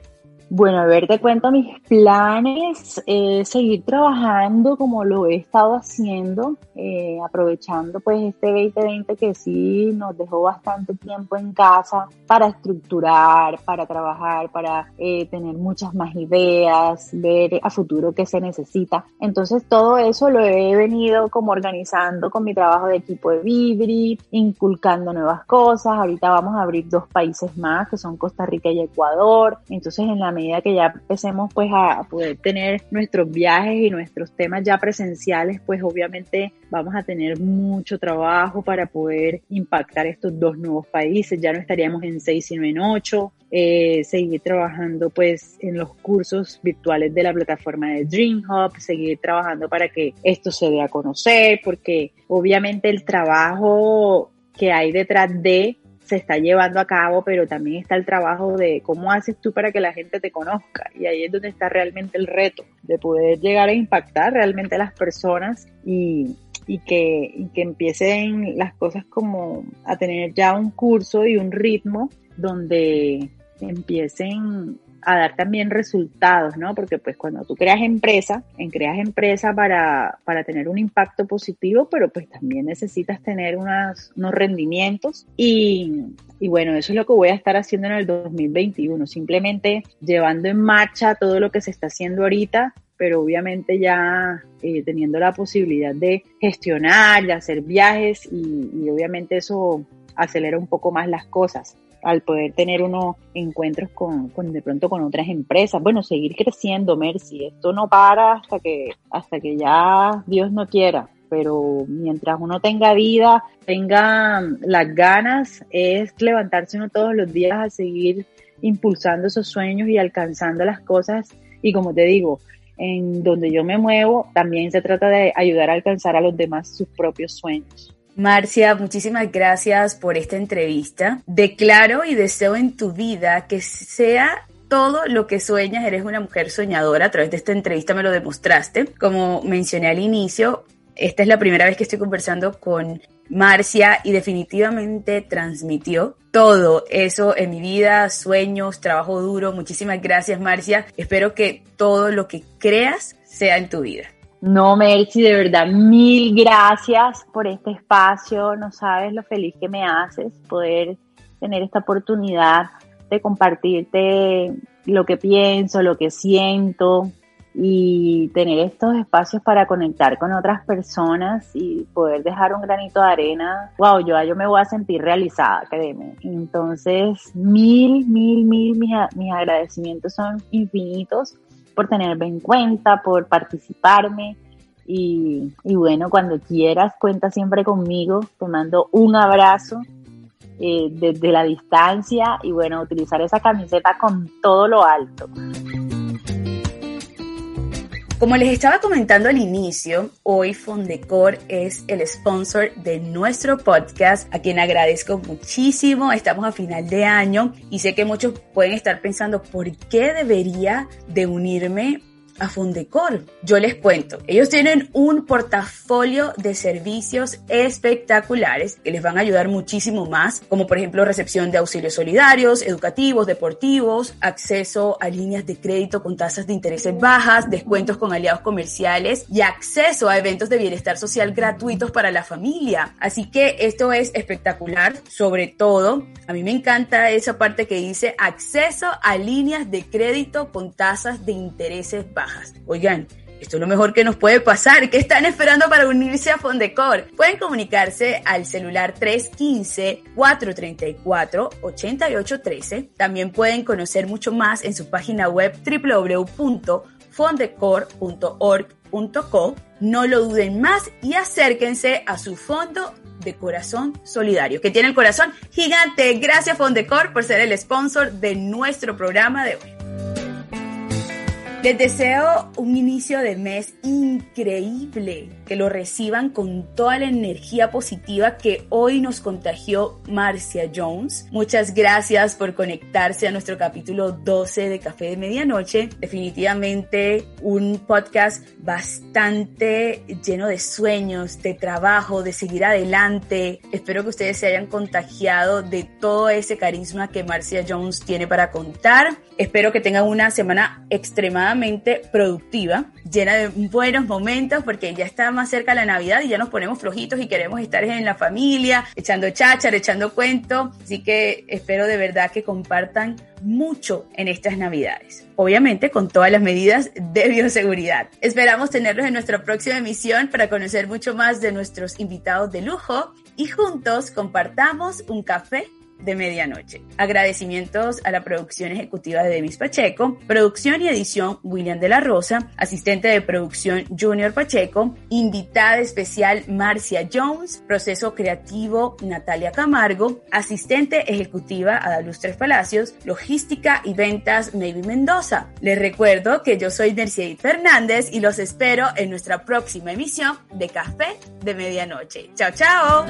Bueno, a ver, te cuento mis planes, eh, seguir trabajando como lo he estado haciendo, eh, aprovechando pues este 2020 que sí nos dejó bastante tiempo en casa para estructurar, para trabajar, para eh, tener muchas más ideas, ver a futuro qué se necesita. Entonces todo eso lo he venido como organizando con mi trabajo de equipo de Vibri, inculcando nuevas cosas. Ahorita vamos a abrir dos países más que son Costa Rica y Ecuador. Entonces en la medida que ya empecemos pues a poder tener nuestros viajes y nuestros temas ya presenciales, pues obviamente vamos a tener mucho trabajo para poder impactar estos dos nuevos países. Ya no estaríamos en seis sino en ocho. Eh, seguir trabajando pues en los cursos virtuales de la plataforma de Dream seguir trabajando para que esto se dé a conocer, porque obviamente el trabajo que hay detrás de se está llevando a cabo, pero también está el trabajo de cómo haces tú para que la gente te conozca. Y ahí es donde está realmente el reto, de poder llegar a impactar realmente a las personas y, y que, que empiecen las cosas como a tener ya un curso y un ritmo donde empiecen a dar también resultados, ¿no? Porque pues cuando tú creas empresa, en creas empresa para, para tener un impacto positivo, pero pues también necesitas tener unas, unos rendimientos y, y bueno, eso es lo que voy a estar haciendo en el 2021, simplemente llevando en marcha todo lo que se está haciendo ahorita, pero obviamente ya eh, teniendo la posibilidad de gestionar, de hacer viajes y, y obviamente eso acelera un poco más las cosas al poder tener unos encuentros con, con, de pronto con otras empresas. Bueno, seguir creciendo, Mercy. Esto no para hasta que, hasta que ya Dios no quiera. Pero mientras uno tenga vida, tenga las ganas, es levantarse uno todos los días a seguir impulsando esos sueños y alcanzando las cosas. Y como te digo, en donde yo me muevo, también se trata de ayudar a alcanzar a los demás sus propios sueños. Marcia, muchísimas gracias por esta entrevista. Declaro y deseo en tu vida que sea todo lo que sueñas, eres una mujer soñadora, a través de esta entrevista me lo demostraste. Como mencioné al inicio, esta es la primera vez que estoy conversando con Marcia y definitivamente transmitió todo eso en mi vida, sueños, trabajo duro. Muchísimas gracias Marcia. Espero que todo lo que creas sea en tu vida. No, Mercy, de verdad, mil gracias por este espacio. No sabes lo feliz que me haces poder tener esta oportunidad de compartirte lo que pienso, lo que siento y tener estos espacios para conectar con otras personas y poder dejar un granito de arena, wow, yo, yo me voy a sentir realizada, créeme. Entonces, mil, mil, mil, mis, mis agradecimientos son infinitos por tenerme en cuenta, por participarme. Y, y bueno, cuando quieras, cuenta siempre conmigo. Te mando un abrazo eh, desde la distancia y bueno, utilizar esa camiseta con todo lo alto. Como les estaba comentando al inicio, hoy Fondecor es el sponsor de nuestro podcast, a quien agradezco muchísimo. Estamos a final de año y sé que muchos pueden estar pensando, ¿por qué debería de unirme a Fundecor. Yo les cuento, ellos tienen un portafolio de servicios espectaculares que les van a ayudar muchísimo más, como por ejemplo recepción de auxilios solidarios, educativos, deportivos, acceso a líneas de crédito con tasas de intereses bajas, descuentos con aliados comerciales y acceso a eventos de bienestar social gratuitos para la familia. Así que esto es espectacular, sobre todo, a mí me encanta esa parte que dice acceso a líneas de crédito con tasas de intereses bajas. Oigan, esto es lo mejor que nos puede pasar. ¿Qué están esperando para unirse a Fondecor? Pueden comunicarse al celular 315-434-8813. También pueden conocer mucho más en su página web www.fondecor.org.co. No lo duden más y acérquense a su fondo de corazón solidario, que tiene el corazón gigante. Gracias Fondecor por ser el sponsor de nuestro programa de hoy. Les deseo un inicio de mes increíble, que lo reciban con toda la energía positiva que hoy nos contagió Marcia Jones. Muchas gracias por conectarse a nuestro capítulo 12 de Café de Medianoche. Definitivamente un podcast bastante lleno de sueños, de trabajo, de seguir adelante. Espero que ustedes se hayan contagiado de todo ese carisma que Marcia Jones tiene para contar. Espero que tengan una semana extremadamente productiva, llena de buenos momentos, porque ya está más cerca la Navidad y ya nos ponemos flojitos y queremos estar en la familia, echando cháchara, echando cuento. Así que espero de verdad que compartan mucho en estas Navidades. Obviamente con todas las medidas de bioseguridad. Esperamos tenerlos en nuestra próxima emisión para conocer mucho más de nuestros invitados de lujo y juntos compartamos un café de medianoche. Agradecimientos a la producción ejecutiva de Demis Pacheco, producción y edición William de la Rosa, asistente de producción Junior Pacheco, invitada especial Marcia Jones, proceso creativo Natalia Camargo, asistente ejecutiva Adalustres Palacios, logística y ventas Maybe Mendoza. Les recuerdo que yo soy Mercedes Fernández y los espero en nuestra próxima emisión de Café de Medianoche. Chao, chao.